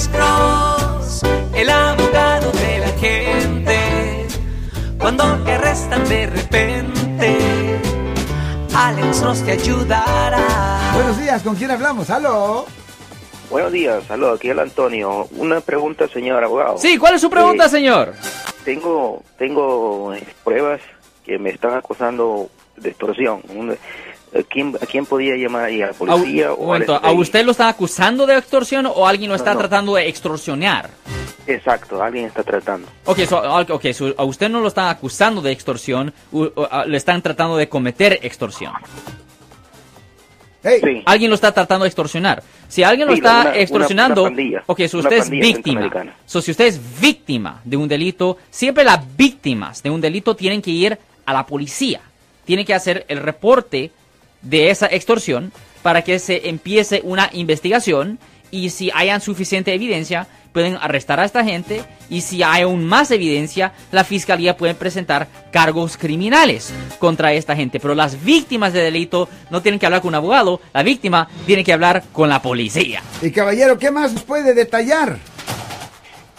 Alex Cross, el abogado de la gente. Cuando te arrestan de repente, Alex Cross te ayudará. Buenos días, ¿con quién hablamos? ¿Aló? Buenos días, saludos, aquí el Antonio. Una pregunta, señor abogado. Sí, ¿cuál es su pregunta, Eh, señor? Tengo, tengo eh, pruebas que me están acusando de extorsión. ¿A quién, ¿A quién podía llamar ahí? ¿A la A, policía un o al momento, ¿a usted lo están acusando de extorsión o alguien lo está no. tratando de extorsionar? Exacto, alguien está tratando. Ok, so, a usted no lo están acusando de extorsión, u- u- a- le están tratando de cometer extorsión. Hey, Sí. Alguien lo está tratando de extorsionar. Si alguien lo Sí, está una- extorsionando, una ok, so usted es víctima. So, si usted es víctima de un delito, siempre las víctimas de un delito tienen que ir a la policía. Tienen que hacer el reporte de esa extorsión para que se empiece una investigación y si hayan suficiente evidencia, pueden arrestar a esta gente y si hay aún más evidencia, la fiscalía puede presentar cargos criminales contra esta gente. Pero las víctimas de delito no tienen que hablar con un abogado, la víctima tiene que hablar con la policía. y caballero, ¿qué más nos puede detallar?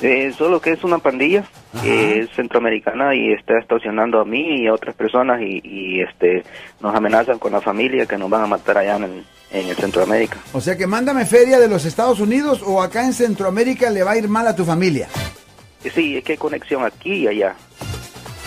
Eh, solo que es una pandilla que es centroamericana y está extorsionando a mí y a otras personas y, y, este nos amenazan con la familia que nos van a matar allá en el, en el Centroamérica. O sea que mándame feria de los Estados Unidos o acá en Centroamérica le va a ir mal a tu familia. Sí, es que hay conexión aquí y allá.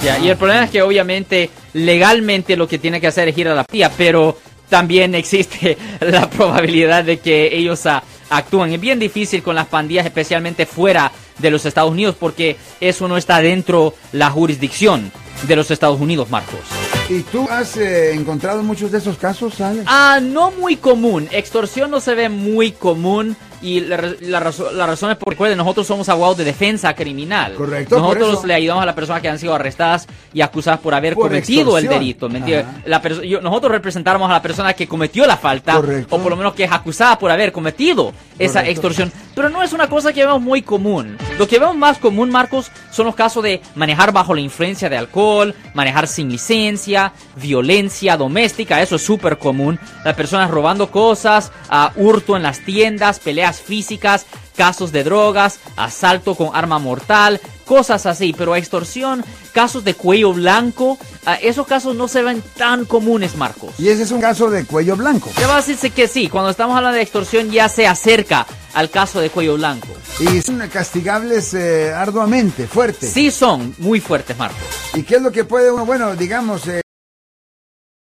Ya, y el problema es que obviamente legalmente lo que tiene que hacer es ir a la policía, pero también existe la probabilidad de que ellos ah, actúen. Es bien difícil con las pandillas, especialmente fuera de los Estados Unidos, porque eso no está dentro la jurisdicción de los Estados Unidos, Marcos. ¿Y tú has eh, encontrado muchos de esos casos, Alex? Ah, no muy común. Extorsión no se ve muy común. Y la, la razo- la razón es porque, recuerden, nosotros somos abogados de defensa criminal. Correcto, Nosotros le ayudamos a las personas que han sido arrestadas y acusadas por haber Por cometido el delito. nosotros representamos a la persona que cometió la falta. Correcto. O por lo menos que es acusada por haber cometido esa extorsión. Pero no es una cosa que vemos muy común. Lo que vemos más común, Marcos, son los casos de manejar bajo la influencia de alcohol, manejar sin licencia, violencia doméstica, eso es súper común. Las personas robando cosas, hurto en las tiendas, peleas físicas, casos de drogas, asalto con arma mortal, cosas así. Pero extorsión, casos de cuello blanco, esos casos no se ven tan comunes, Marcos. Y ese es un caso de cuello blanco. Ya va a decirse que sí, cuando estamos hablando de extorsión ya se acerca al caso de cuello blanco. Y son castigables eh, arduamente, fuerte. Sí son muy fuertes, Marcos. ¿Y qué es lo que puede uno, bueno, digamos, eh,